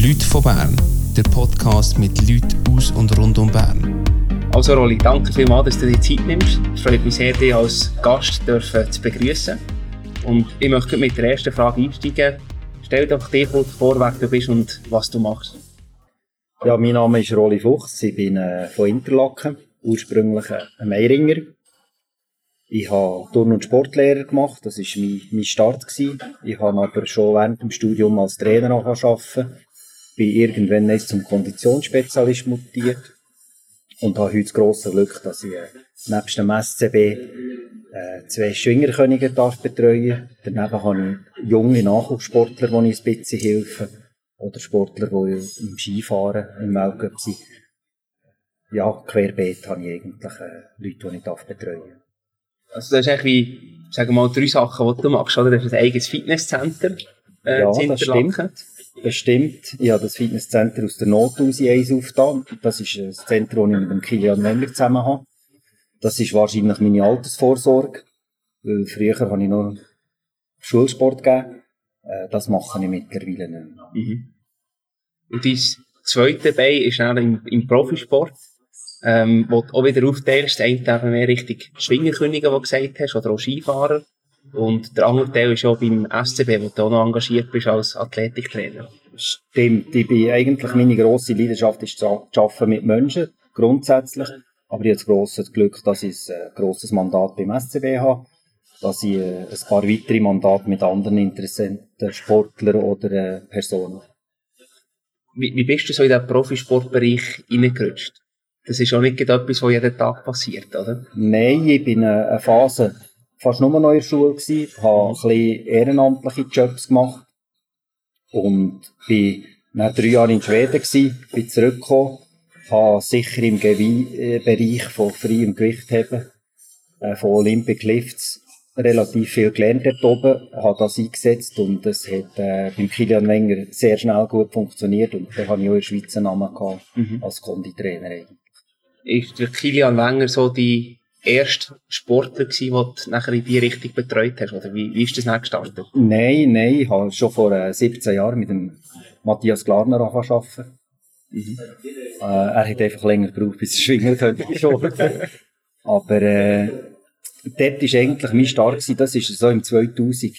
Leute von Bern, der Podcast mit Leuten aus und rund um Bern. Also Rolli, danke vielmals, dass du dir Zeit nimmst. Es freut mich sehr, dich als Gast dürfen zu begrüßen. Und ich möchte mit der ersten Frage einsteigen. Stell dir doch dir kurz vor, wer du bist und was du machst. Ja, mein Name ist Rolli Fuchs, ich bin äh, von Interlaken, ursprünglich ein Meiringer. Ich habe Turn- und Sportlehrer gemacht, das war mein, mein Start. Gewesen. Ich habe aber schon während dem Studium als Trainer arbeiten. Bin irgendwann zum Konditionsspezialist mutiert und habe heute das grosse Glück, dass ich äh, nebst dem SCB äh, zwei Schwingerkönige darf betreuen. Daneben habe ich junge Nachwuchssportler, die ich ein bisschen helfe. Oder Sportler, die im Skifahren im Weltcup sind. Ja, querbeet habe ich eigentlich äh, Leute, die ich darf betreuen Also das ist eigentlich wie, sagen wir mal, drei Sachen, die du machst, oder? Das ist ein eigenes Fitnesscenter äh, Ja, das Interlaken. Das stimmt. Ich habe das Fitnesscenter aus der Not aus eins aufgetan. Das ist ein Zentrum, das ich mit dem Kilian Wenger zusammen habe. Das ist wahrscheinlich meine Altersvorsorge. Weil früher habe ich noch Schulsport gegeben. Äh, Das mache ich mittlerweile nicht mehr. Mhm. Und dein zweite Bein ist dann im, im Profisport, ähm, wo du auch wieder aufteilst. Der eine eben mehr Richtung Schwingerkönige, die du gesagt hast, oder auch Skifahrer. Und der andere Teil ist auch beim SCB, wo du auch noch engagiert bist als Athletiktrainer. Stimmt. Ich bin eigentlich, meine grosse Leidenschaft ist zu zu arbeiten mit Menschen. Grundsätzlich. Aber ich habe das grosse Glück, dass ich ein äh, grosses Mandat beim SCB habe. Dass ich äh, ein paar weitere Mandate mit anderen interessanten Sportlern oder äh, Personen Wie, wie bist du so in den Profisportbereich reingerutscht? Das ist auch nicht etwas, was jeden Tag passiert, oder? Nein, ich bin eine Phase fast nur noch in der Schule gewesen, habe ein bisschen ehrenamtliche Jobs gemacht und bin nach drei Jahren in Schweden gewesen, bin zurückgekommen, habe sicher im Gewi äh, Bereich von freiem Gewichtheben, äh, von Olympic Lifts relativ viel gelernt dort oben, habe das eingesetzt und es hat äh, beim Kilian Wenger sehr schnell gut funktioniert und da habe ich auch in der Schweiz einen Namen gehabt als Konditrainer. Ist der Kilian Wenger so die erste Sportler gewesen, den du nachher in die Richtung betreut hast? Oder wie, wie ist das dann gestartet? Nein, nein, ich habe schon vor äh, 17 Jahren mit dem Matthias Glarner angefangen arbeiten. Äh, er hat einfach länger gebraucht, bis er schwingen könnte. Aber äh, dort war eigentlich mein Start, gewesen, das ist so im 2000,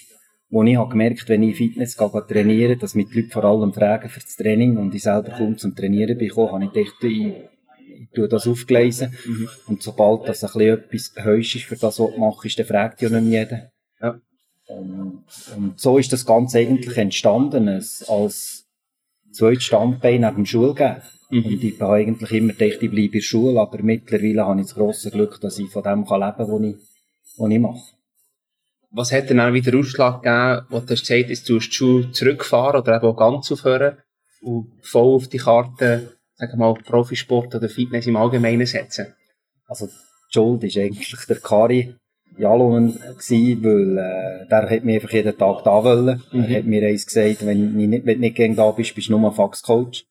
wo ich habe gemerkt wenn ich Fitness gehe, trainieren dass mich die Leute vor allem fragen für das Training und ich selber kaum zum Trainieren bin habe ich gedacht, ich, ich tue das aufgleisen. Und sobald das ein bisschen etwas heusch ist für das, was du machst, dann fragt ja nicht mehr jeder. Ja. Und, und so ist das Ganze eigentlich entstanden, als zweites Standbein neben dem Schulgeben. Mhm. Und ich habe eigentlich immer gedacht, ich bleibe in der Schule, aber mittlerweile habe ich das grosse Glück, dass ich von dem kann leben kann, was ich, was ich mache. Was hat denn dann wieder Ausschlag gegeben, wo du hast gesagt jetzt tust du die Schule zurückfahren oder eben auch ganz aufhören und voll auf die Karte, sagen wir mal, Profisport oder Fitness im Allgemeinen setzen? Also, die Schuld war eigentlich der Kari Jalonen gewesen, weil, äh, der hat mich einfach jeden Tag da wollen. Mhm. Er hat mir eins gesagt, wenn, ich nicht, wenn du nicht gegen da bist, bist du nur ein Faxcoach.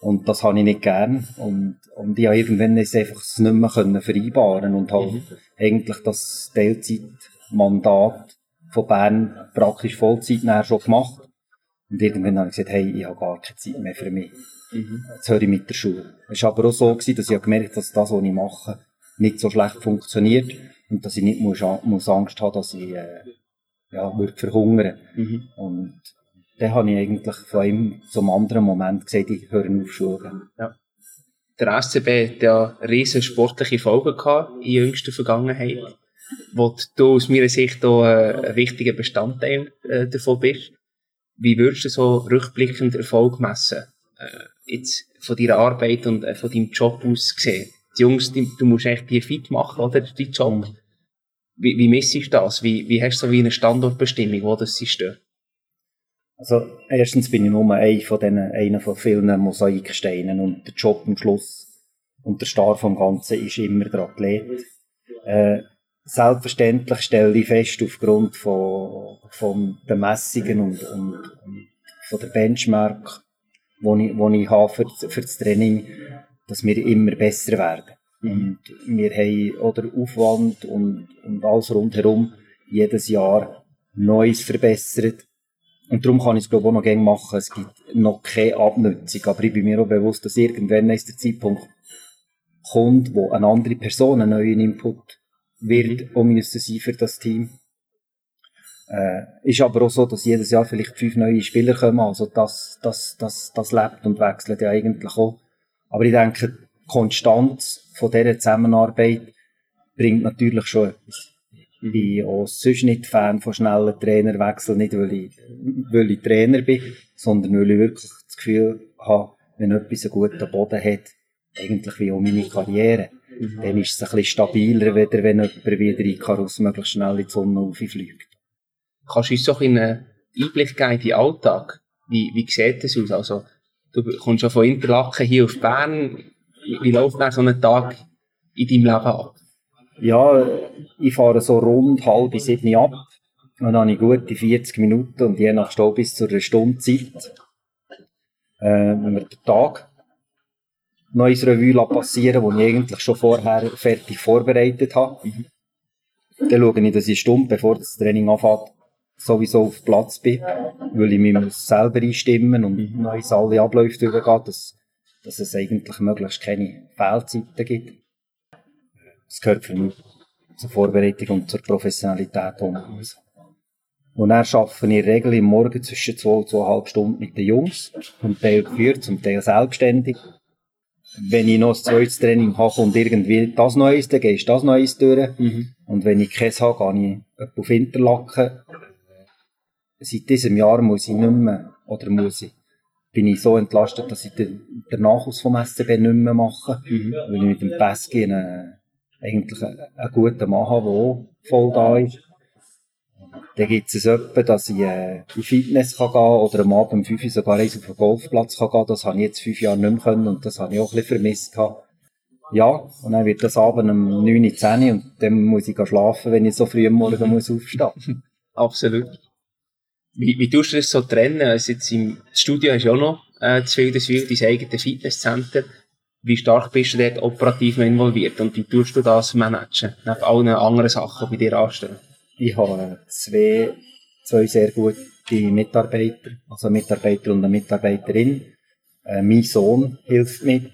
Und das habe ich nicht gern. Und, und ich habe irgendwann es einfach nicht mehr können vereinbaren und habe Mhm. eigentlich das Teilzeitmandat von Bern praktisch Vollzeit schon gemacht. Und irgendwann habe ich gesagt, hey, ich habe gar keine Zeit mehr für mich. Jetzt höre ich mit der Schule. Es war aber auch so, gewesen, dass ich gemerkt habe, dass das, was ich mache, nicht so schlecht funktioniert und dass ich nicht muss, muss Angst haben, dass ich äh, ja, würde verhungern. Mhm. Und dann habe ich eigentlich von einem zum anderen Moment gesagt, ich höre auf Schule. Der SCB hat ja riesen sportliche Folgen gehabt in jüngster Vergangenheit, wo du aus meiner Sicht auch äh, ein wichtiger Bestandteil äh, davon bist. Wie würdest du so rückblickend Erfolg messen? Äh, jetzt von deiner Arbeit und äh, von deinem Job aus gesehen. Die Jungs, die, du musst echt die fit machen, oder? Ist dein Job. Wie, wie messest du das? Wie, wie hast du so wie eine Standortbestimmung, wo das sie stehen? Also, erstens bin ich nur einer von diesen, einer von vielen Mosaiksteinen und der Job am Schluss und der Star vom Ganzen ist immer der Athlet. Äh, selbstverständlich stelle ich fest, aufgrund von, von den Messungen und, und, und von der Benchmark, die ich, wo ich habe für, für das Training, dass wir immer besser werden. Und wir haben oder Aufwand und, und alles rundherum jedes Jahr Neues verbessert. Und darum kann ich es, glaube ich, auch noch gerne machen. Es gibt, noch keine Abnutzung. Aber ich bin mir auch bewusst, dass irgendwann ist der Zeitpunkt kommt, wo eine andere Person einen neuen Input wird mhm. um müssen sein für das Team. Äh, ist aber auch so, dass jedes Jahr vielleicht fünf neue Spieler kommen, also das, das, das, das lebt und wechselt ja eigentlich auch. Aber ich denke, die Konstanz von dieser Zusammenarbeit bringt natürlich schon etwas. Ich bin auch sonst nicht Fan von schnellen Trainerwechseln, nicht weil ich, weil ich Trainer bin, sondern weil ich wirklich das Gefühl habe, wenn etwas einen guten Boden hat, eigentlich wie auch meine Karriere, dann ist es ein bisschen stabiler, wenn jemand wieder Icarus möglichst schnell in die Sonne auffliegt. Kannst du uns so einen Einblick geben in den Alltag? Wie, wie sieht das aus? Also, du kommst ja von Interlaken hier auf Bern. Wie, läuft dann so ein Tag in deinem Leben ab? Ja, ich fahre so rund halb sieben ab. Und dann habe ich gute 40 Minuten und je nach Stau bis zu einer Stunde Zeit. Äh, wenn wir den Tag neues Revue passieren, das ich eigentlich schon vorher fertig vorbereitet habe. Mhm. Dann schaue ich, dass ich eine Stunde, bevor das Training anfängt, sowieso auf Platz bin, weil ich mich selber einstimmen und mhm. neues alle Abläufe durchgehen, dass, dass es eigentlich möglichst keine Fehlzeiten gibt. Das gehört für mich zur Vorbereitung und zur Professionalität um. Und dann arbeite ich in der Regel im Morgen zwischen zwei und zweieinhalb Stunden mit den Jungs, zum Teil geführt, zum Teil selbstständig. Wenn ich noch ein zweites Training habe und irgendwie das Neues, dann gehst du das Neues durch. Mhm. Und wenn ich keins habe, gehe ich auf Interlaken. Seit diesem Jahr muss ich nicht mehr, oder muss ich, bin ich so entlastet, dass ich den, den Nachwuchs vom SCB nicht mehr mache, mhm. weil ich mit dem Pesky einen eigentlich einen, einen guten Mann habe, der auch voll da ist. Dann gibt es etwa, dass ich äh, in die Fitness kann gehen oder am Abend um 5 Uhr sogar auf den Golfplatz kann gehen. Das habe ich jetzt fünf Jahre nicht mehr können und das habe ich auch ein bisschen vermisst. Gehabt. Ja, und dann wird das Abend um 9 Uhr 10 Uhr und dann muss ich schlafen, wenn ich so früh am Morgen muss aufstehen Absolut. Wie, wie tust du das so trennen? Also jetzt im Studio hast du auch noch äh, zu viel, das dein eigenes Fitnesscenter wie stark bist du dort operativ involviert und wie tust du das managen, neben allen anderen Sachen, die bei dir anstehen? Ich habe zwei, zwei sehr gute Mitarbeiter, also Mitarbeiter und eine Mitarbeiterin. Äh, mein Sohn hilft mit,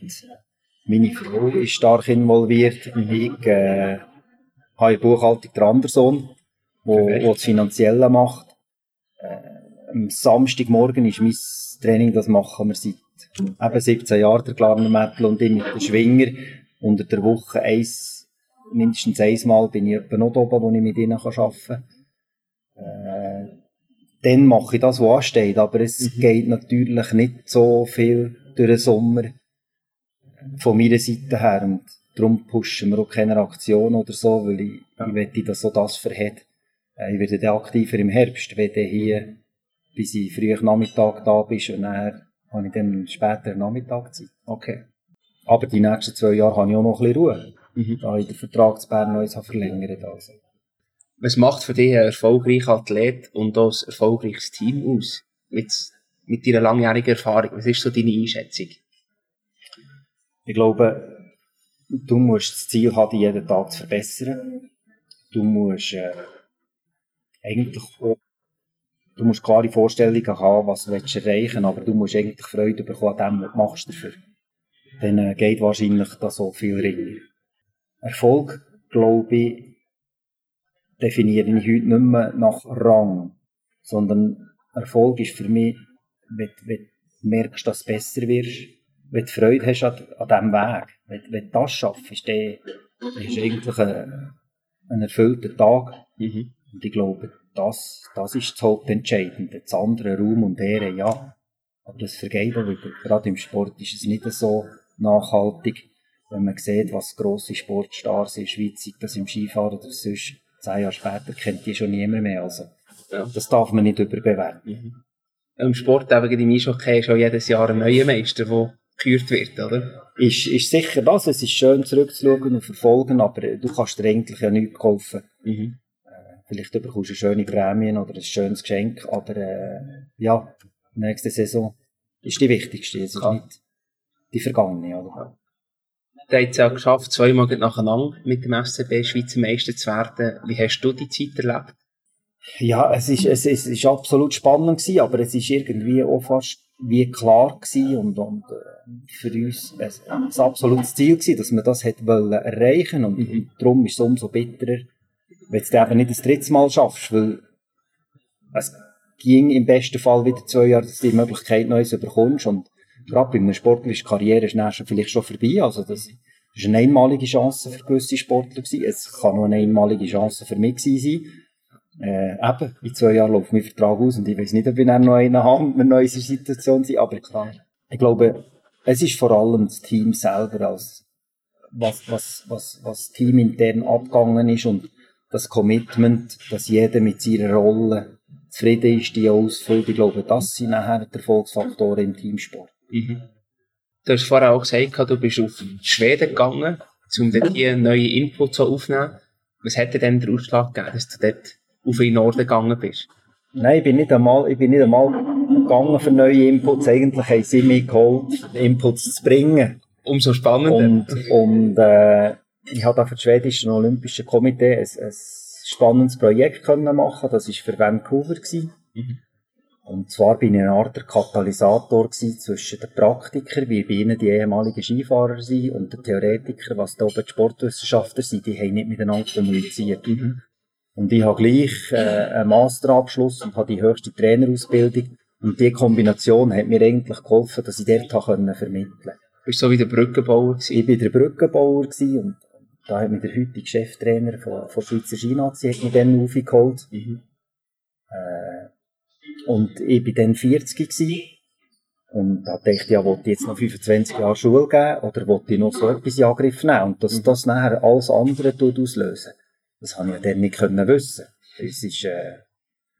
meine Frau ist stark involviert, mhm. ich äh, habe in Buchhaltung den anderen Sohn, der das Finanzielle macht. Am Samstagmorgen ist mein Training, das machen wir seit eben 17 Jahre der Glarner Metal und ich mit den Schwinger. Unter der Woche eins, mindestens einmal bin ich etwa noch oben, wo ich mit ihnen arbeiten kann. Äh, dann mache ich das, was ansteht, aber es mhm. geht natürlich nicht so viel durch den Sommer von meiner Seite her und darum pushen wir auch keine Aktion oder so, weil ich, ich möchte, dass so das verhält. Äh, ich werde dann aktiver im Herbst, wenn du hier bis ich früh Nachmittag da bist und dann habe ich dann später Nachmittag Zeit. Okay. Aber die nächsten zwei Jahre habe ich auch noch ein bisschen Ruhe. Mhm. Da ich den Vertrag zu Bern noch verlängert also. Was macht für dich ein erfolgreicher Athlet und auch ein erfolgreiches Team aus? Mit, mit deiner langjährigen Erfahrung. Was ist so deine Einschätzung? Ich glaube, du musst das Ziel haben, jeden Tag zu verbessern. Du musst äh, eigentlich auch du musst klare Vorstellungen haben, was du erreichen willst, aber du musst eigentlich Freude bekommen an dem, was du machst dafür. Dann äh, geht wahrscheinlich das so viel ringer. Erfolg, glaube ich, definiere ich heute nicht mehr nach Rang, sondern Erfolg ist für mich, wenn, wenn du merkst, dass du besser wirst, wenn du Freude hast an, an diesem Weg, wenn, wenn du das schaffst, dann, dann ist eigentlich ein, ein erfüllter Tag. Mhm. Und ich glaube, das, das ist das Hauptentscheidende. Das andere, Raum und Ehre, ja. Aber das vergeht auch wieder. Gerade im Sport ist es nicht so nachhaltig, wenn man sieht, was grosse Sportstars in der Schweiz sind, das im Skifahren oder sonst. Zehn Jahre später kennt die schon niemand mehr. Also, ja. das darf man nicht überbewerten. Mhm. Im Sport, eben im Eishockey, ist auch jedes Jahr ein neuer Meister, der gekürt wird, oder? Ist, ist sicher das. Es ist schön zurückzuschauen und verfolgen, aber du kannst dir eigentlich ja nichts kaufen. Mhm. Vielleicht bekommst du eine schöne Prämie oder ein schönes Geschenk, aber äh, ja, nächste Saison ist die wichtigste. Es ist ja. nicht die vergangene. Oder? Du hast es ja geschafft, zweimal nacheinander mit dem SCB Schweizer Meister zu werden. Wie hast du die Zeit erlebt? Ja, es ist, es ist, es ist absolut spannend gewesen, aber es ist irgendwie auch fast wie klar gewesen und, und äh, für uns ein, ein absolutes Ziel gewesen, dass wir das hätte wollen erreichen und, mhm. und darum ist es umso bitterer, wenn du eben nicht das dritte Mal schaffst, weil es ging im besten Fall wieder zwei Jahre, dass du die Möglichkeit Neues bekommst und gerade bei einer sportlichen Karriere ist dann vielleicht schon vorbei, also das ist eine einmalige Chance für gewisse Sportler gewesen. Es kann nur eine einmalige Chance für mich sein. Äh, eben, in zwei Jahren läuft mein Vertrag aus und ich weiß nicht, ob ich dann noch einen habe, in einer neuen Situation sind, aber klar. Ich glaube, es ist vor allem das Team selber als, was, was, was, was teamintern abgegangen ist und das Commitment, dass jeder mit seiner Rolle zufrieden ist, die ausfüllt. Ich glaube, das sind nachher die Erfolgsfaktoren im Teamsport. Mhm. Du hast vorher auch gesagt, du bist auf Schweden gegangen, um dort hier neue Inputs aufzunehmen. Was hätte denn der Ausschlag gegeben, dass du dort auf den Norden gegangen bist? Nein, ich bin nicht einmal, ich bin nicht einmal gegangen für neue Inputs. Eigentlich haben sie mich geholt, Inputs zu bringen. Umso spannender. Und, und äh, ich habe für das schwedische Olympische Komitee ein, ein spannendes Projekt können machen. Das war für Vancouver. Mhm. Und zwar bin ich eine Art Katalysator zwischen den Praktikern, wie bei ihnen die ehemaligen Skifahrer sind, und den Theoretikern, was da oben die Sportwissenschaftler sind, die haben nicht miteinander kommuniziert. Mhm. Und ich habe gleich äh, einen Masterabschluss und habe die höchste Trainerausbildung. Und die Kombination hat mir eigentlich geholfen, dass ich dort vermitteln konnte. Bist du so wie der Brückenbauer gewesen? Ich war der Brückenbauer gewesen und da hat mich der heutige Cheftrainer von, von Schweizer Skinazi hat mich dann aufgeholt. Mhm. Äh, und ich war dann 40 gewesen. Und da dachte ich, ja, wollte ich jetzt noch 25 Jahre Schule geben oder wollte ich noch so etwas in Angriff nehmen? Und dass mhm. das nachher alles andere auslösen das habe ich ja dann nicht können wissen. Es ist, äh,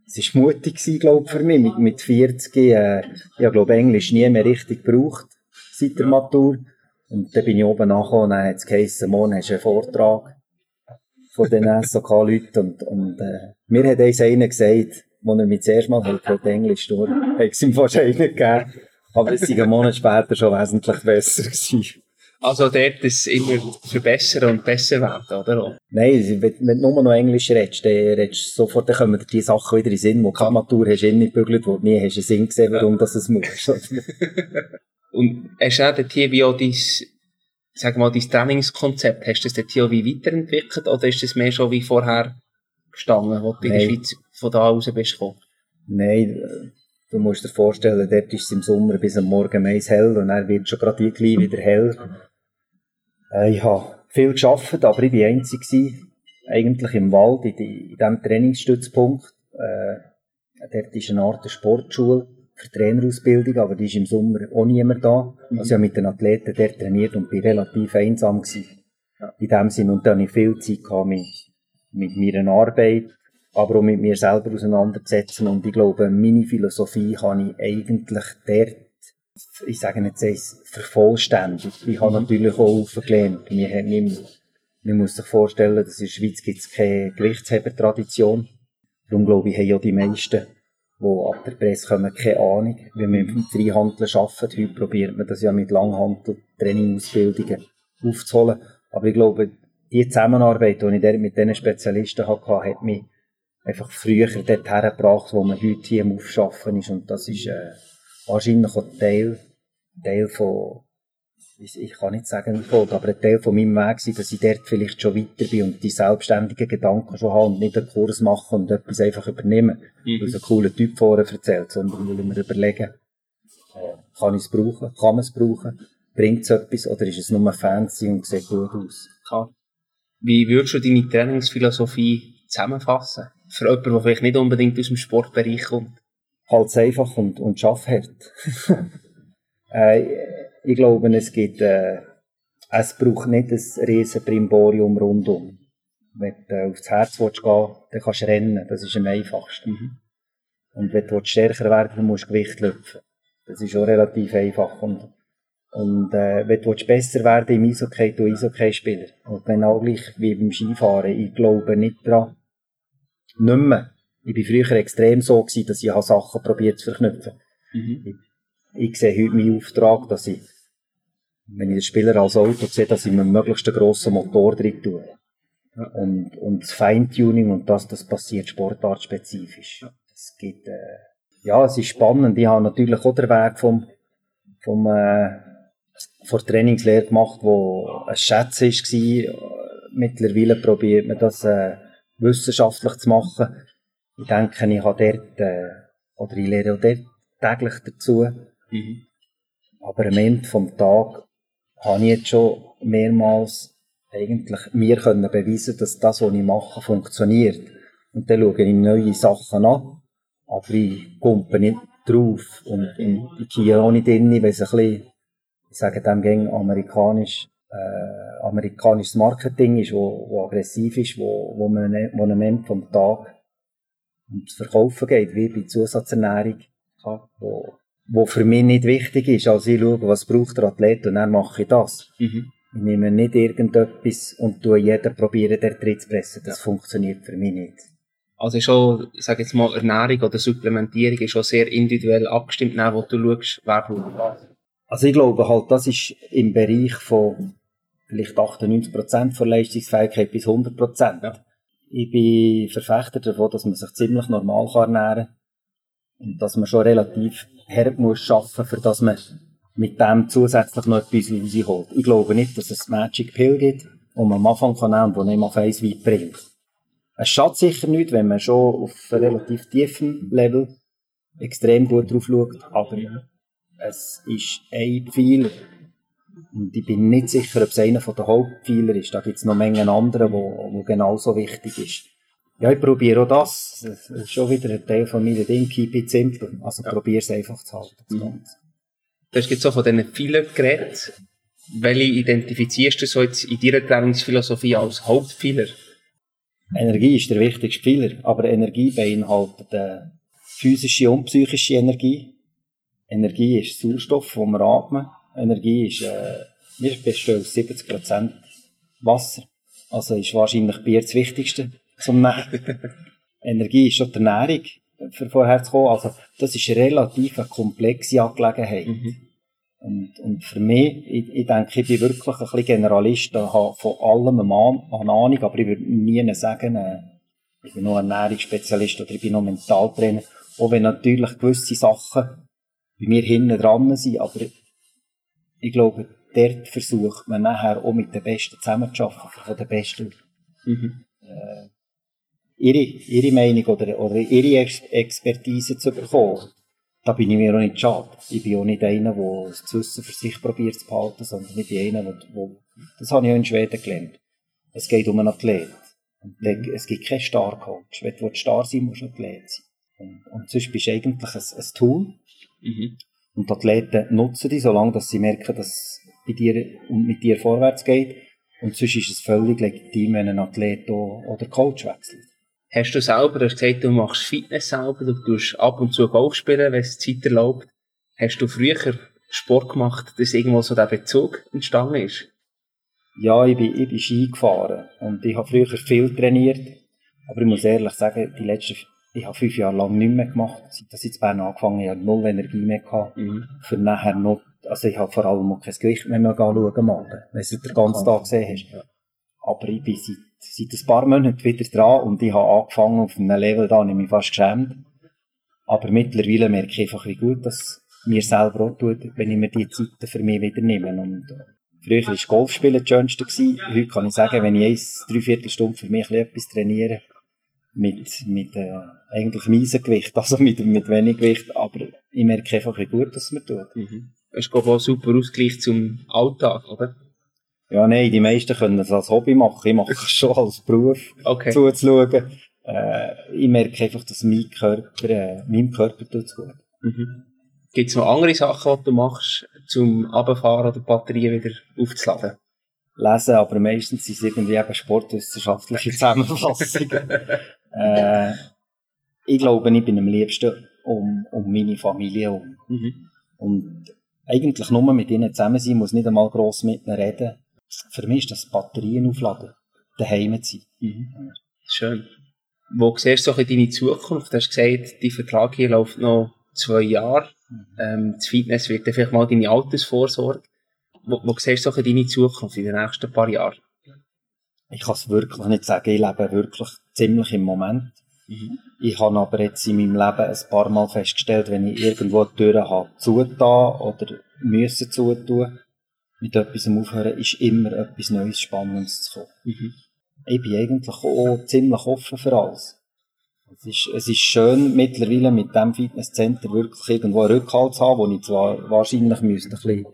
es ist mutig gewesen, glaube für mich. Mit, mit 40, äh, ich glaube Englisch nie mehr richtig gebraucht seit der Matur. Und dann bin ich oben nachgekommen und dann hat es geheißen, morgen hast du einen Vortrag von den SOK-Leuten. Und, und äh, mir hat eins einer gesagt, als er mich das erste Mal hat, Englisch durch, hat es ihm wahrscheinlich nicht gegeben. Aber es war einen Monat später schon wesentlich besser gewesen. Also dort ist immer verbessern und besser werden, oder? Nein, wenn, wenn du nur noch Englisch redest, dann redest du sofort, dann kommen dir die Sachen wieder in den Sinn, wo die Matur hast du nicht gebügelt, wo du nie hast einen Sinn gesehen, warum ja. das es muss. und hast du auch dort hier wie auch dein, sag mal, dein Trainingskonzept, hast du das dort hier auch wie weiterentwickelt, oder ist das mehr schon wie vorher gestanden, wo du in der Schweiz von da aus bist gekommen? Nein, du musst dir vorstellen, dort ist es im Sommer bis am Morgen meist hell und dann wird schon gerade wieder hell. Äh, ich habe viel geschafft, aber ich war einzig gewesen, eigentlich im Wald, in, die, in diesem Trainingsstützpunkt. Äh, dort ist eine Art Sportschule für Trainerausbildung, aber die ist im Sommer auch niemand da. Mhm. Also ich habe mit den Athleten dort trainiert und bin relativ einsam gewesen. Ja. In dem Sinne, und dann habe ich viel Zeit gehabt mit, mit meiner Arbeit, aber auch mit mir selber auseinanderzusetzen. Und ich glaube, meine Philosophie kann ich eigentlich dort ich sage jetzt eins, vervollständigt. Ich habe natürlich auch aufgelernt. man muss sich vorstellen, dass in der Schweiz gibt es keine Gewichtshebertradition. Darum glaube ich, haben ja die meisten, die ab der Presse kommen, keine Ahnung, wie man mit Freihandeln arbeitet. Heute probiert man das ja mit Langhandel, Trainingausbildungen aufzuholen. Aber ich glaube, die Zusammenarbeit, die ich mit diesen Spezialisten hatte, hat mich einfach früher dorthin gebracht, wo man heute hier am Aufschaffen ist. Und das ist, äh, wahrscheinlich ein Teil, Teil von, ich kann nicht sagen Erfolg, aber ein Teil von meinem Weg sein, dass ich dort vielleicht schon weiter bin und die selbstständigen Gedanken schon habe und nicht einen Kurs machen und etwas einfach übernehmen, mhm. weil es ein cooler Typ vorher erzählt, sondern weil ich mir überlegen, äh, kann ich es brauchen, kann man es brauchen, bringt es etwas oder ist es nur fancy und sieht gut aus? Klar. Wie würdest du deine Trainingsphilosophie zusammenfassen? Für jemanden, der vielleicht nicht unbedingt aus dem Sportbereich kommt? halt einfach und, und schaff hart. äh, ich glaube, es gibt, äh, es braucht nicht ein riesen Primborium rundum. Wenn du äh, aufs Herz willst gehen dann kannst du rennen. Das ist am einfachsten. Mhm. Und wenn du stärker werden dann musst du Gewicht lüpfen. Das ist auch relativ einfach. Und, und äh, wenn du besser werden im Eishockey, du Eishockey-Spieler. Und genau gleich wie beim Skifahren. Ich glaube nicht dran. Nicht mehr ich war früher extrem so gewesen, dass ich Sachen probiert zu verknüpfen. Mhm. Ich, sehe heute meinen Auftrag, dass ich, wenn ich den Spieler als Auto sehe, dass ich mir möglichst einen grossen Motor drin tue. Und, und das Feintuning und das, das passiert sportartspezifisch. Es gibt, äh, ja, es ist spannend. Ich habe natürlich auch den Weg vom, vom, äh, von der Trainingslehre gemacht, wo ein Schätz war. Mittlerweile probiert man das äh, wissenschaftlich zu machen. Ich denke, ich habe dort, äh, oder ich lehre auch dort täglich dazu. Mhm. Aber am Ende vom Tag habe ich jetzt schon mehrmals eigentlich mir können beweisen, dass das, was ich mache, funktioniert. Und dann schaue ich neue Sachen an, aber ich kumpe nicht drauf und, ich gehe auch nicht drin, weil es ein bisschen, ich sage dem gegen amerikanisch, äh, amerikanisches Marketing ist, wo, wo aggressiv ist, wo, wo man, wo am Ende vom Tag ums Verkaufen geht, wie bei Zusatzernährung, wo, wo für mich nicht wichtig ist. Also ich schaue, was braucht der Athlet und dann mache ich das. Mhm. Ich nehme nicht irgendetwas und tue jeden probieren, der Tritt zu pressen. Das Ja. funktioniert für mich nicht. Also schon, ich sage jetzt mal, Ernährung oder Supplementierung ist schon sehr individuell abgestimmt, nach wo du schaust, wer braucht was. Also ich glaube halt, das ist im Bereich von vielleicht 98% von Leistungsfähigkeit bis 100%. Ja. Ich bin Verfechter davon, dass man sich ziemlich normal kann ernähren kann. Und dass man schon relativ hart muss arbeiten, für dass man mit dem zusätzlich noch etwas rausholt. Ich glaube nicht, dass es Magic Pill gibt, die man am Anfang kann nehmen die nicht auf eins weit bringt. Es schadet sicher nicht, wenn man schon auf einem relativ tiefen Level extrem gut drauf schaut, aber es ist ein Pfeiler. Und ich bin nicht sicher, ob es einer der Hauptpfeiler ist. Da gibt es noch Mengen andere, wo, wo genauso wichtig ist. Ja, ich probiere auch das. Das ist schon wieder ein Teil von meinem Ding. Keep it simple. Also Ja. probiere es einfach zu halten. Das Mhm. Du hast jetzt so von diesen vielen Geräten, welche identifizierst du so jetzt in deiner Trainingsphilosophie als Hauptpfeiler? Energie ist der wichtigste Pfeiler. Aber Energie beinhaltet äh, physische und psychische Energie. Energie ist Sauerstoff, den wir atmen. Energie ist, äh, wir bestehen aus 70% Wasser. Also ist wahrscheinlich Bier das Wichtigste Nehmen. Energie ist schon die Ernährung, für vorher zu kommen. Also, das ist relativ eine komplexe Angelegenheit. Mhm. Und, und für mich, ich, ich denke, ich bin wirklich ein bisschen Generalist, ich habe von allem eine, Ahn- eine Ahnung, aber ich würde nie sagen, äh, ich bin noch Ernährungsspezialist oder ich bin noch Mentaltrainer. Auch wenn natürlich gewisse Sachen bei mir hinten dran sind, aber ich glaube, dort versucht man nachher auch mit den Besten zusammenzuarbeiten, von den Besten Mhm. Ihre, ihre Meinung oder, oder ihre Ex Expertise zu bekommen. Da bin ich mir auch nicht schade. Ich bin auch nicht einer, der das Wissen für sich probiert zu behalten, sondern ich bin einer, der, der das habe ich auch in Schweden gelernt. Es geht um einen Athlet. Der- es gibt keinen Star-Coach. Wenn du starr sein musst du Athlet sein. Und, und sonst bist du eigentlich ein, ein Tool. Mhm. Und die Athleten nutzen die, solange dass sie merken, dass es bei dir und mit dir vorwärts geht. Und sonst ist es völlig legitim, wenn ein Athlet oder Coach wechselt. Hast du selber, du hast gesagt, du machst Fitness selber, du tust ab und zu Golf spielen, wenn es die Zeit erlaubt. Hast du früher Sport gemacht, dass irgendwo so der Bezug entstanden ist? Ja, ich bin, ich bin Ski gefahren und ich habe früher viel trainiert, aber ich muss ehrlich sagen, die letzten, ich habe fünf Jahre lang nichts mehr gemacht. Seit dass ich in Bern angefangen habe, habe ich null Energie mehr gehabt, Mhm. für nachher noch, also ich habe vor allem auch kein Gewicht mehr, mehr schauen wenn du den ganzen Tag gesehen hast. Aber ich bin seit, seit ein paar Monaten wieder dran und ich habe angefangen auf einem Level, da habe ich mich fast geschämt. Aber mittlerweile merke ich einfach, wie gut das mir selber auch tut, wenn ich mir die Zeiten für mich wieder nehme. Und äh, früher war Golfspielen das Schönste. Gewesen. Heute kann ich sagen, wenn ich eins, dreiviertel Stunde für mich etwas trainiere, mit, mit äh, eigentlich miesen Gewicht, also mit, mit wenig Gewicht, aber ich merke einfach, wie gut das mir tut. Mhm. Das ist, auch super Ausgleich zum Alltag, oder? Ja, nein, die meisten können es als Hobby machen. Ich mache es schon als Beruf. Okay. zuzuschauen. Äh, ich merke einfach, dass mein Körper, äh, meinem Körper tut's gut. Mhm. Gibt es noch andere Sachen, die du machst, zum Abfahren oder die Batterie wieder aufzuladen? Lesen, aber meistens sind es irgendwie eben sportwissenschaftliche Zusammenfassungen. äh, ich glaube, ich bin am liebsten um, um meine Familie um. Mhm. Und eigentlich nur mit ihnen zusammen sein, muss nicht einmal gross mit ihnen reden. Für mich ist das Batterien aufladen, daheim zu sein. Mhm. Schön. Wo siehst du so deine Zukunft? Du hast gesagt, dein Vertrag hier läuft noch zwei Jahre. Ähm, das Fitness wird dann vielleicht mal deine Altersvorsorge. Wo, wo siehst du so deine Zukunft in den nächsten paar Jahren? Ich kann es wirklich nicht sagen, ich lebe wirklich ziemlich im Moment. Mhm. Ich habe aber jetzt in meinem Leben ein paar Mal festgestellt, wenn ich irgendwo die Türen habe zugetan oder müssen zutun, mit etwas aufhören, ist immer etwas Neues, Spannendes zu kommen. Mhm. Ich bin eigentlich auch ziemlich offen für alles. Es ist, es ist schön, mittlerweile mit dem Fitnesscenter wirklich irgendwo einen Rückhalt zu haben, wo ich zwar wahrscheinlich müsste ein bisschen,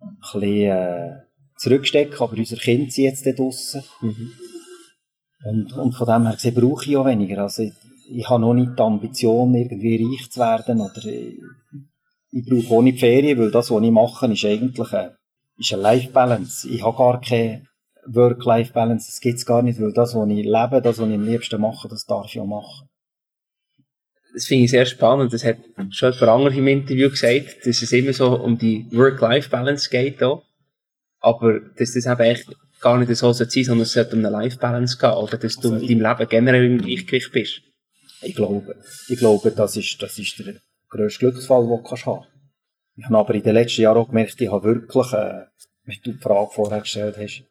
ein bisschen äh, zurückstecken, aber unsere Kinder sind jetzt da draussen. Mhm. Und, und von dem her gesehen brauche ich auch weniger. Also ich, ich habe noch nicht die Ambition, irgendwie reich zu werden oder ich, ich brauche auch nicht Ferien, weil das, was ich mache, ist eigentlich eine, ist eine Life-Balance. Ich habe gar keine Work-Life-Balance, das gibt es gar nicht, weil das, was ich lebe, das, was ich am liebsten mache, das darf ich auch machen. Das finde ich sehr spannend. Das hat schon jemand anderes im Interview gesagt, dass es immer so um die Work-Life-Balance geht. Auch. Aber dass das eben echt gar nicht so sein sollte, sondern es sollte um eine Life-Balance gehen. Oder dass du also in deinem Leben generell im Gleichgewicht bist. Ich glaube, ich glaube, das ist, das ist der grösste Glücksfall, den du haben kannst Ich habe aber in den letzten Jahren auch gemerkt, ich habe wirklich, äh, wenn du die Frage vorher gestellt hast,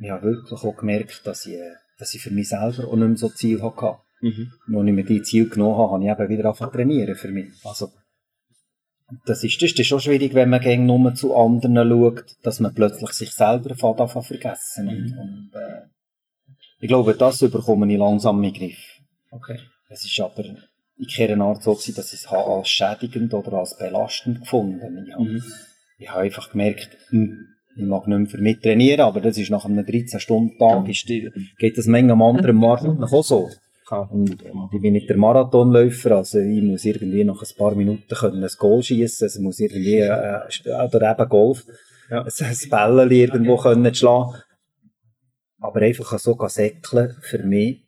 ich habe wirklich auch gemerkt, dass ich, dass ich für mich selber auch nicht mehr so Ziel hatte. Mhm. Als ich mir die Ziel genommen habe, habe ich eben wieder angefangen trainieren für mich. Also, das ist, das ist schon schwierig, wenn man gegen nur zu anderen schaut, dass man plötzlich sich selber anfängt vergessen. Mhm. Und, und äh, ich glaube, das bekomme ich langsam in den Griff. Okay. Es ist aber in keiner Art so gewesen, dass ich es als schädigend oder als belastend gefunden habe. Ich habe, mhm. ich habe einfach gemerkt, hm, ich mag nicht mehr für mich trainieren, aber das ist nach einem 13-Stunden-Tag, geht das Menge anderen Marathon auch so. Und, und ich bin nicht der Marathonläufer, also ich muss irgendwie nach ein paar Minuten können ein Goal schießen, also muss irgendwie, äh, oder eben Golf, ja. ein Bällchen irgendwo können schlagen. Aber einfach so säckeln, für mich,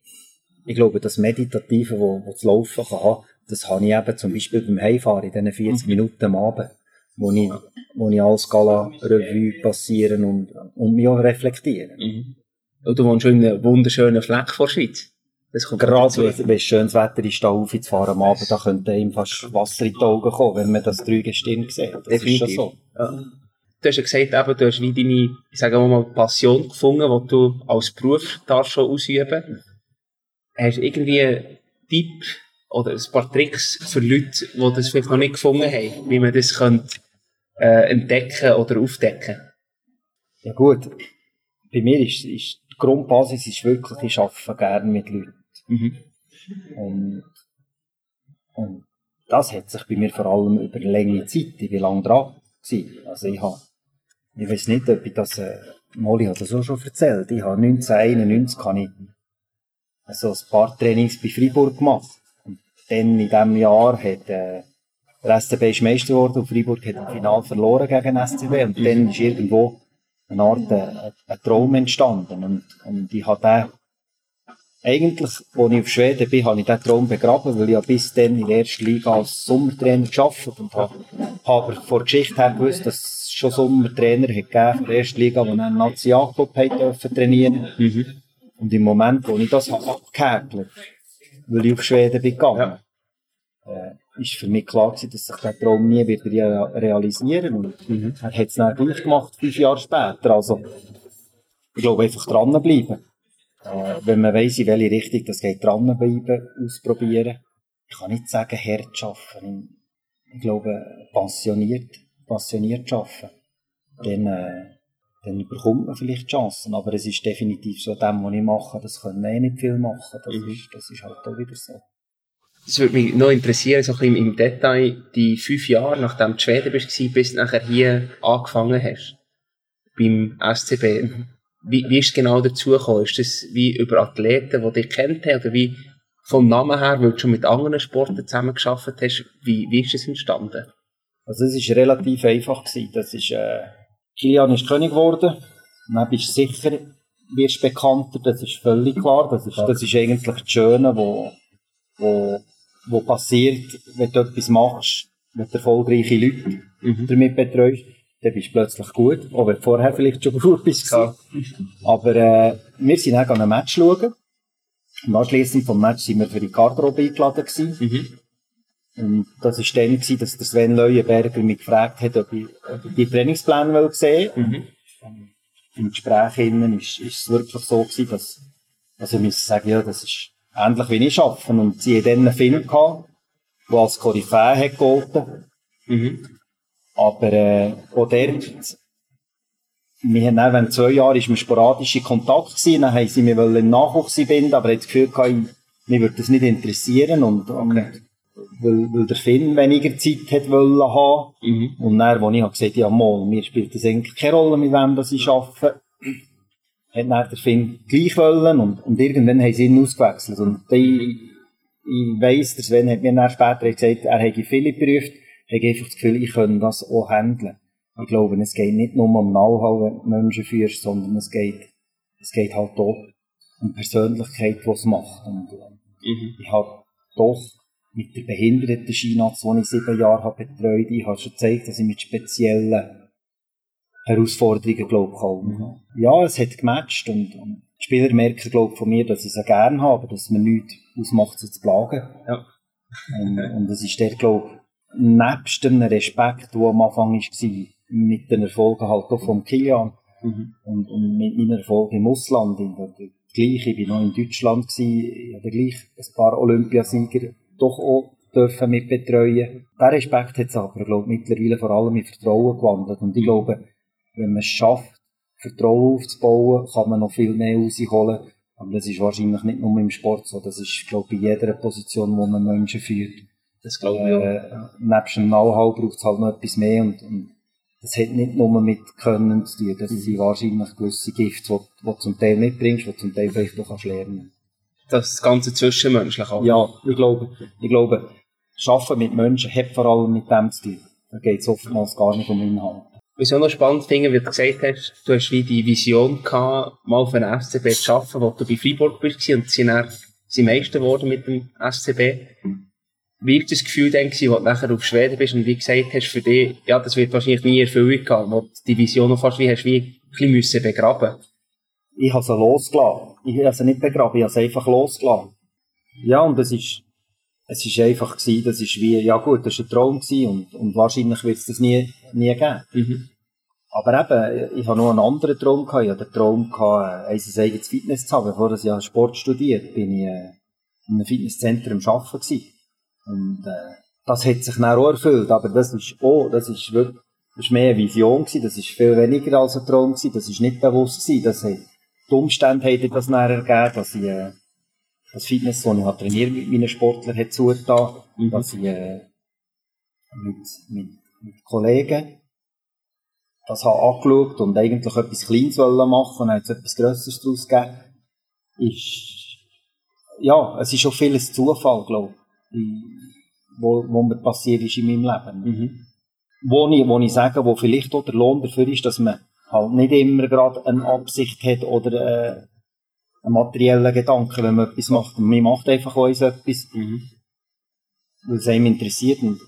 ich glaube, das Meditative, wo, wo das Laufen kann das habe ich eben zum Beispiel beim Heimfahren in diesen 40 mhm. Minuten am Abend wo ich, wo ich alles Gala-Revue passieren und, und mich auch reflektieren. Mhm. Und du wohnst schon in einem wunderschönen Fleck vor der Schweiz. Das kommt Gerade wenn, wenn schönes Wetter ist, da aufzufahren am Abend, da könnte ihm fast Wasser in die Augen kommen, wenn man das drei Gestirn sieht. Das Definitiv. ist schon so. Ja. Du hast ja gesagt, eben, du hast wie deine, ich sage mal, Passion gefunden, die du als Beruf darfst schon ausüben. Hast du irgendwie einen Tipp oder ein paar Tricks für Leute, die das vielleicht noch nicht gefunden haben, wie man das könnte, äh, entdecken oder aufdecken? Ja gut, bei mir ist, ist die Grundbasis ist wirklich, ich arbeite gerne mit Leuten. Mhm. Und, und das hat sich bei mir vor allem über eine längere Zeit, ich bin lange dran gewesen. Also ich habe, ich weiß nicht, ob ich das, äh, Molly hat das auch schon erzählt, ich habe 1991 habe ich so ein paar Trainings bei Freiburg gemacht. Dann in diesem Jahr hat äh, der SCB ist Meister geworden und Freiburg hat im Finale verloren gegen den SCB und dann ist irgendwo eine Art äh, ein Traum entstanden. Und, und ich habe den eigentlich, als ich auf Schweden bin, habe ich diesen Traum begraben, weil ich ja bis dann in der ersten Liga als Sommertrainer gearbeitet und habe, habe vor Geschichte her gewusst, dass es schon Sommertrainer hat gegeben in der ersten Liga, die einen Nationalclub trainieren. Mhm. Und im Moment, wo ich das habe abgehäkelt weil ich auf Schweden bin gegangen. Ja. Äh, ist für mich klar gewesen, dass sich der Traum nie wieder realisieren und mhm. er hat es dann gleich gemacht, fünf Jahre später. Also, ich glaube, einfach dranbleiben. Äh, wenn man weiss, in welche Richtung das geht, dranbleiben, ausprobieren. Ich kann nicht sagen, hart arbeiten. Ich glaube, passioniert, passioniert arbeiten. Dann, äh, dann bekommt man vielleicht Chancen. Aber es ist definitiv so, dem, was ich mache, das können eh nicht viel machen. Das, mhm. ist, das ist halt auch wieder so. Das würde mich noch interessieren, so ein bisschen im Detail, die fünf Jahre, nachdem du Schweden bist, bis du nachher hier angefangen hast, beim SCB. Wie, wie ist es genau dazu gekommen? Ist das wie über Athleten, die dich kennt haben, oder wie vom Namen her, weil du schon mit anderen Sporten zusammengearbeitet hast, wie, wie ist das entstanden? Also es war relativ einfach. Gewesen. Das ist, äh Kilian ist König geworden. Dann bist du sicher, wirst bekannter, das ist völlig klar. Das ist, das ist eigentlich das Schöne, wo, wo, wo passiert, wenn du etwas machst, wenn du erfolgreiche Leute mhm. damit betreust, dann bist du plötzlich gut, auch wenn du vorher vielleicht schon gut bist. Ja. Aber äh, wir sind an einem Match schauen. Und anschliessend vom Match sind wir für die Garderobe eingeladen gewesen. Mhm. Und das war dann, gewesen, dass der Sven Leuenberger mich gefragt hat, ob ich, ob ich die Trainingspläne sehen will. Mhm. Im Gespräch innen ist, ist es wirklich so gewesen, dass, also ich muss sagen, ja, das ist, ähnlich wie ich arbeite. Und sie hatten dann einen Film gehabt, der als Koryphäe hat gegolten. Mhm. Aber äh, auch dort, wir haben dann, während zwei Jahren ist man sporadisch in Kontakt gewesen, dann haben sie mich im Nachwuchs binden, aber ich hatte das Gefühl, gehabt, mich würde das nicht interessieren und, und weil, weil der Finn weniger Zeit hat wollen haben. Mhm. Und dann, als ich habe gesagt ja mal, mir spielt das eigentlich keine Rolle, mit wem das ich arbeite, hat dann der Finn gleich wollen und, und irgendwann haben sie ihn ausgewechselt. Und ich, ich weiss, der Sven hat mir dann später gesagt, er hätte viele geprüft, ich habe einfach das Gefühl, ich kann das auch handeln. Ich glaube, es geht nicht nur um Know-how, wenn du Menschen führst, sondern es geht, es geht halt auch um Persönlichkeit, die es macht. Und äh, Mhm. ich habe doch mit der behinderten Skinatz, die ich sieben Jahre habe betreut, ich habe schon gezeigt, dass ich mit speziellen Herausforderungen, glaube ich, komme. Ja, es hat gematcht und, und die Spieler merken, glaube ich, von mir, dass ich sie gerne habe, dass mir nichts ausmacht, sie zu plagen. Ja. Und, es ist der, glaube ich, nebst dem Respekt, der am Anfang war, mit den Erfolgen halt auch vom Kilian Mhm. und, und mit meinen Erfolgen im Ausland, in der, der, ich war noch in Deutschland, gewesen, ich habe gleich ein paar Olympiasieger doch auch dürfen mit betreuen. Der Respekt hat es aber, glaube ich, mittlerweile vor allem in Vertrauen gewandelt. Und ich glaube, wenn man es schafft, Vertrauen aufzubauen, kann man noch viel mehr rausholen. Aber das ist wahrscheinlich nicht nur im Sport so, das ist, glaube ich, bei jeder Position, wo man Menschen führt. Das glaube ich auch. Äh, nebst dem Know-how braucht es halt noch etwas mehr und, und das hat nicht nur mit Können zu tun. Das sind wahrscheinlich gewisse Gifte, die du zum Teil mitbringst, die du zum Teil vielleicht kannst lernen Das ganze Zwischenmenschliche auch. Ja, ich glaube, ich glaube, Arbeiten mit Menschen hat vor allem mit dem zu tun. Da geht es oftmals gar nicht um Inhalt. Was ich auch noch spannend finde, wie du gesagt hast, du hast wie die Vision gehabt, mal für den FCB zu arbeiten, wo du bei Freiburg bist und sie sind dann Meister geworden mit dem SCB. Wie war das Gefühl gewesen, als du nachher auf Schweden bist und wie gesagt hast, für dich, ja, das wird wahrscheinlich nie Erfüllung haben, wo du die Vision noch fast wie hast, wie ein bisschen müssen begraben. Ich habe sie losgelassen. Ich habe sie nicht begraben, ich habe sie einfach losgelassen. Ja, und es ist, es ist einfach gewesen, das ist wie, ja gut, das war ein Traum gewesen und, und wahrscheinlich wird es das nie, nie geben. Mhm. Aber eben, ich habe noch einen anderen Traum gehabt. Ich hatte den Traum gehabt, ein eigenes Fitness zu haben. Bevor ich Sport studiert, bin ich äh, in einem Fitnesszentrum Arbeiten gewesen. Und äh, das hat sich dann auch erfüllt. Aber das ist auch, das ist wirklich, das ist mehr eine Vision gewesen. Das ist viel weniger als ein Traum gewesen. Das ist nicht bewusst gewesen. Das hat, die Umstände haben das dann ergeben, dass ich äh, das Fitness, das ich habe trainiert mit meinen Sportlern, hat zugetan. Mhm. Dass ich äh, mit, mit, mit Kollegen das habe angeschaut und eigentlich etwas Kleines machen und dann es etwas Grösseres daraus gegeben, ist, ja, es ist schon vieles Zufall, glaube ich, wo, wo mir passiert ist in meinem Leben. Mhm. Wo ich, wo ich sage, wo vielleicht auch der Lohn dafür ist, dass man halt nicht immer gerade eine Absicht hat oder äh, einen materiellen Gedanken, wenn man etwas macht. Und man macht einfach uns etwas, Mhm. weil es einem interessiert. Und,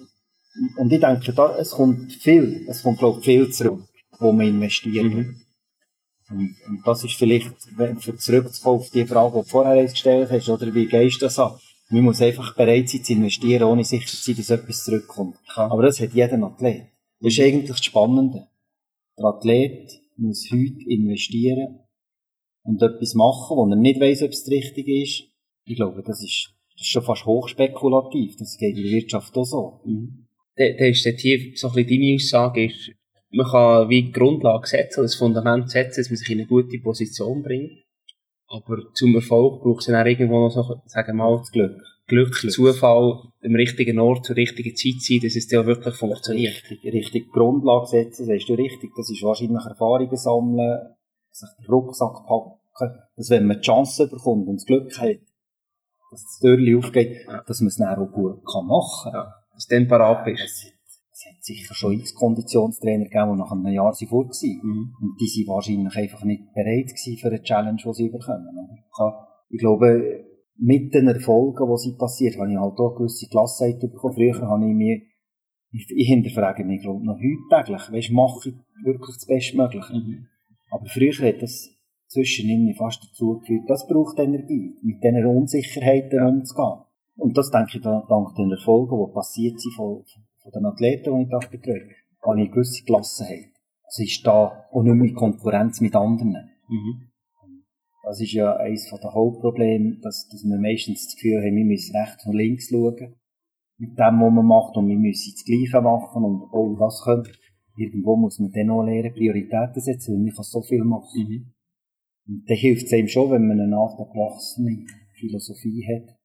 und ich denke, da, es kommt viel, es kommt, glaube ich, viel zurück, wo man investiert. Mhm. Und, und das ist vielleicht, wenn, für zurückzukommen auf die Frage, die du vorher gestellt hast, oder wie gehst du das an? Man muss einfach bereit sein zu investieren, ohne sicher zu sein, dass etwas zurückkommt. Aber das hat jeder Athlet. Das ist eigentlich das Spannende. Der Athlet muss heute investieren und etwas machen, wo er nicht weiss, ob es das Richtige ist. Ich glaube, das ist, das ist schon fast hochspekulativ. Das geht in der Wirtschaft auch so. Mhm. Da, da ist dort hier so ein bisschen deine Aussage, ist, man kann wie die Grundlage setzen, das Fundament setzen, dass man sich in eine gute Position bringt. Aber zum Erfolg braucht es dann auch irgendwo noch so, sagen wir mal, Das Glück. Glück, Glück. Zufall, am richtigen Ort zur richtigen Zeit sein, dass es dann wirklich funktioniert. Richtig, richtig Grundlage setzen, sagst du richtig. Das ist wahrscheinlich Erfahrungen sammeln, sich den Rucksack packen, dass wenn man die Chance bekommt und das Glück hat, dass das Türchen aufgeht, Ja. dass man es dann auch gut kann machen kann. Ja. Dass du dann parat bist. Es, es hat sicher schon x Konditionstrainer gegeben, die nach einem Jahr sind fort waren. Mhm. Und die sind wahrscheinlich einfach nicht bereit gewesen für eine Challenge, die sie kann- Ich glaube, mit den Erfolgen, die sie passiert, habe ich halt auch gewisse Gelassenheit bekommen. Früher habe ich mir, ich, ich hinterfrage mich, glaube noch heute täglich, weisst, mache ich wirklich das Bestmögliche? Mhm. Aber früher hat das zwischen ihnen fast dazu geführt, das braucht Energie, mit diesen Unsicherheiten umzugehen. Und das denke ich da- dank den Erfolgen, die passiert sind von, von den Athleten, die ich da betreue, habe ich eine gewisse Gelassenheit. Also ist da auch nicht mehr Konkurrenz mit anderen. Mhm. Das ist ja eines der Hauptprobleme, dass, dass wir meistens das Gefühl haben, wir müssen rechts und links schauen. Mit dem, was man macht, und wir müssen das Gleiche machen, und, oh, das könnte. Irgendwo muss man dann auch lernen, Prioritäten setzen, weil man kann so viel machen. Mhm. Und dann hilft es einem schon, wenn man eine nachgewachsene Philosophie hat.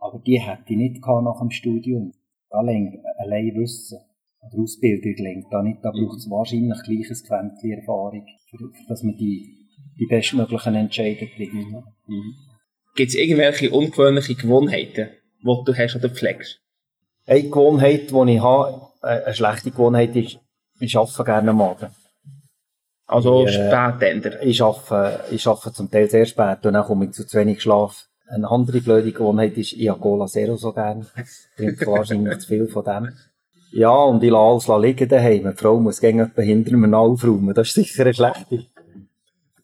Aber die hätte ich nicht gehabt nach dem Studium. Da lenkt allein Wissen oder Ausbildung lenkt da nicht. Da braucht es wahrscheinlich gleiches Quäntchen Erfahrung, dass man die, die bestmöglichen Entscheidungen trifft. Mhm. Gibt es irgendwelche ungewöhnliche Gewohnheiten, die du hast oder pflegst? Eine Gewohnheit, die ich habe, eine schlechte Gewohnheit ist, ich arbeite gerne am Abend. Also Ja. Spätender. Ich arbeite, ich arbeite zum Teil sehr spät und dann komme ich zu zu wenig Schlaf. Eine andere blöde Gewohnheit ist, ich habe Cola Zero so gern. Ich trinke wahrscheinlich zu viel von dem. Ja, und ich lasse alles liegen daheim. Die Frau muss gegen jemanden hinter mir aufräumen. Das ist sicher eine schlechte,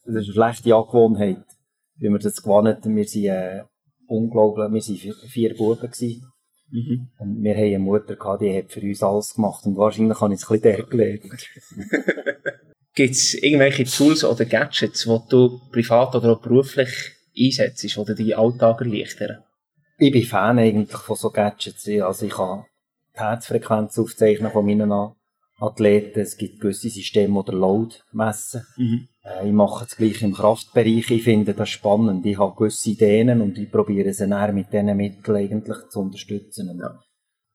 das ist eine schlechte Angewohnheit. Wie wir das gewonnen wir sind, äh, unglaublich, wir sind vier, vier Buben gewesen. Mhm. Und wir haben eine Mutter gehabt, die hat für uns alles gemacht. Und wahrscheinlich habe ich es ein bisschen der gelernt. Gibt es irgendwelche Tools oder Gadgets, die du privat oder auch beruflich einsetzt, oder deinen Alltag erleichtern? Ich bin Fan eigentlich von so Gadgets. Also ich kann die Herzfrequenz aufzeichnen von meinen Athleten. Es gibt gewisse Systeme, die den Load messen. Mhm. Äh, Ich mache das gleiche im Kraftbereich. Ich finde das spannend. Ich habe gewisse Ideen und ich probiere sie dann mit diesen Mitteln eigentlich zu unterstützen. Ja.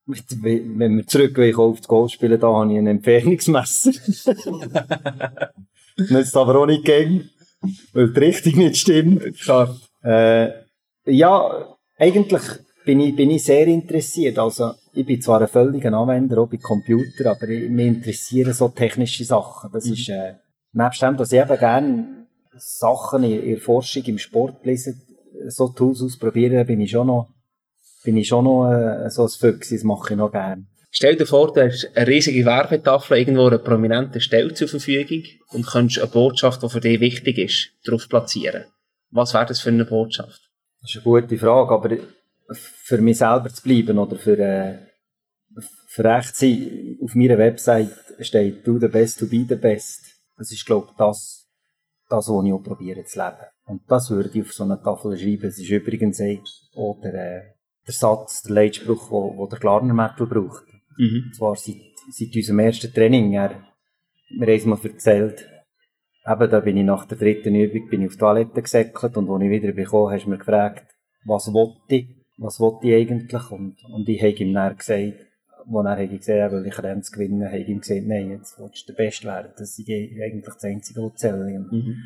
mit, wenn wir zurück wollen, auf das Golf spielen, da habe ich ein Entfernungsmesser. Nützt aber auch nicht gegen, weil die Richtung nicht stimmt. Klar. Äh, ja, eigentlich bin ich, bin ich sehr interessiert. Also, ich bin zwar ein völliger Anwender, auch bei Computer, aber ich, mich interessieren so technische Sachen. Das ist, äh, nebst dem, dass ich eben gerne Sachen in, in der Forschung, im Sport lese, so Tools ausprobieren, bin ich schon noch, bin ich schon noch, äh, so ein Füchse, das mache ich noch gerne. Stell dir vor, du hast eine riesige Werbetafel irgendwo an einer prominenten Stelle zur Verfügung und könntest eine Botschaft, die für dich wichtig ist, darauf platzieren. Was wäre das für eine Botschaft? Das ist eine gute Frage, aber für mich selber zu bleiben oder für, äh, für recht sein, auf meiner Website steht «Do the best to be the best». Das ist, glaube ich, das, das, was ich auch probiere zu leben. Und das würde ich auf so eine Tafel schreiben. Es ist übrigens auch der, äh, der Satz, der Leitspruch, wo, wo der Glarner Metal braucht. Mhm. Und zwar seit, seit unserem ersten Training. Er, mir haben es mal erzählt. Eben, da bin ich nach der dritten Übung bin ich auf die Toilette gesäckelt und als ich wieder bekommen hast du mir gefragt, was wollte ich, was wollte ich eigentlich? Und, und ich habe ihm dann gesagt, wo er habe gesehen, weil ich Rennen zu gewinnen, habe ich ihm gesagt, nein, jetzt willst du der Beste werden. Das ist eigentlich das Einzige, was zählt. Mhm.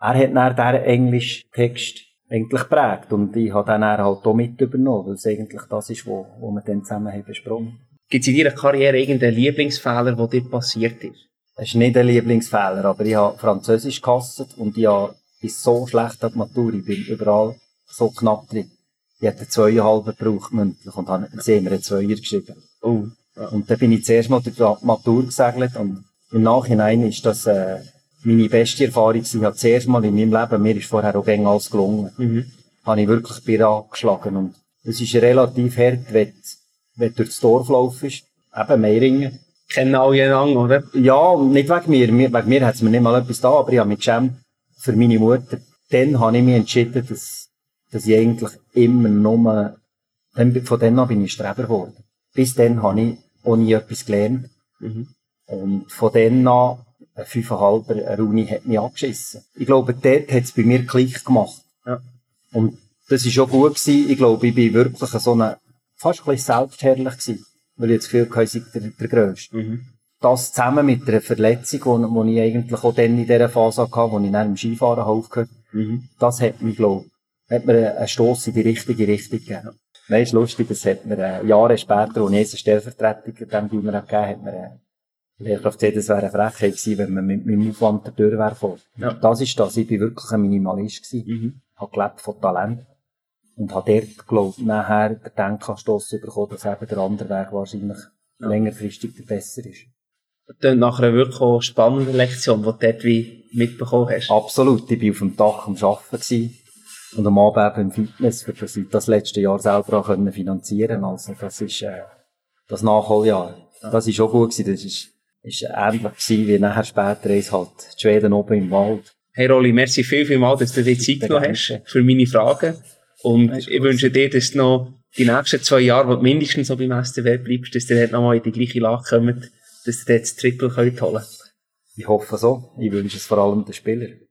Er hat dann diesen Englisch-Text eigentlich geprägt und ich habe dann halt auch mit übernommen, weil es eigentlich das ist, was wo wir dann zusammen haben besprochen Gibt es in deiner Karriere irgendeinen Lieblingsfehler, der dir passiert ist? Es ist nicht ein Lieblingsfehler, aber ich habe Französisch gehasst und ich habe, bin so schlecht an der Matur, ich bin überall so knapp drin. Ich hätte zweieinhalb gebraucht mündlich und habe mir einen Zweier geschrieben. Oh. Und dann bin ich zuerst mal durch die Matur gesegelt und im Nachhinein ist das äh, meine beste Erfahrung gewesen. Ich habe zuerst mal in meinem Leben, mir ist vorher auch gegen alles gelungen, Mhm. habe ich wirklich Bier geschlagen und es ist relativ hart, wenn, du- wenn du durchs Dorf laufst, eben Meiringen, Kennen alle einander, oder? ja, nicht wegen mir. Wegen mir hat es mir nicht mal etwas da, aber ich habe mich geschämt für meine Mutter. Dann habe ich mich entschieden, dass, dass ich eigentlich immer nur, von dann an bin ich Streber geworden. Bis dann habe ich auch nie etwas gelernt. Mhm. Und von dann an, ein fünfeinhalber, eine Uni hat mich abgeschissen. Ich glaube, dort hat es bei mir Klick gemacht. Ja. Und das war schon gut gewesen. Ich glaube, ich bin wirklich so eine, fast ein bisschen selbstherrlich gewesen. Weil ich das Gefühl hatte, ich sei der, der Grösste Mhm. das zusammen mit einer Verletzung, die ich eigentlich auch dann in dieser Phase hatte, wo ich dann im Skifahren aufgehört Mhm. das hat mich, glaub, hat mir einen Stoss in die richtige Richtung gegeben. Nein, ist lustig, das hat mir äh, Jahre später, als ich jetzt eine Stellvertretung dem Gimmer gegeben hat mir äh, Lehrkraft gesagt, es wäre eine Frechheit gewesen, wenn man mit meinem Aufwand der Tür wäre vor. Ja. Das ist das, ich bin wirklich ein Minimalist gewesen. Mhm. habe gelebt von Talent. Und habe dort, glaub, nachher den Denkanstoss bekommen, dass eben der andere Weg wahrscheinlich Ja. längerfristig der besser ist. Dann nach einer wirklich auch spannenden Lektion, die du dort wie mitbekommen hast. Absolut. Ich war auf dem Dach am Arbeiten gewesen und am Abend im Fitness, für das ich das letzte Jahr selber auch können finanzieren Also, das ist, äh, das Nachholjahr. Das ist auch gut gewesen. Das ist, ist ähnlich gewesen wie nachher später eins halt, die Schweden oben im Wald. Hey Rolli, merci viel, viel mal, dass du dir Zeit genommen hast für meine Fragen. Und ich wünsche dir, dass du noch die nächsten zwei Jahre, wo du mindestens so beim SCW bleibst, dass du dort nochmal in die gleiche Lage kommst, dass du dort das Triple holen könnt. Ich hoffe so. Ich wünsche es vor allem den Spielern.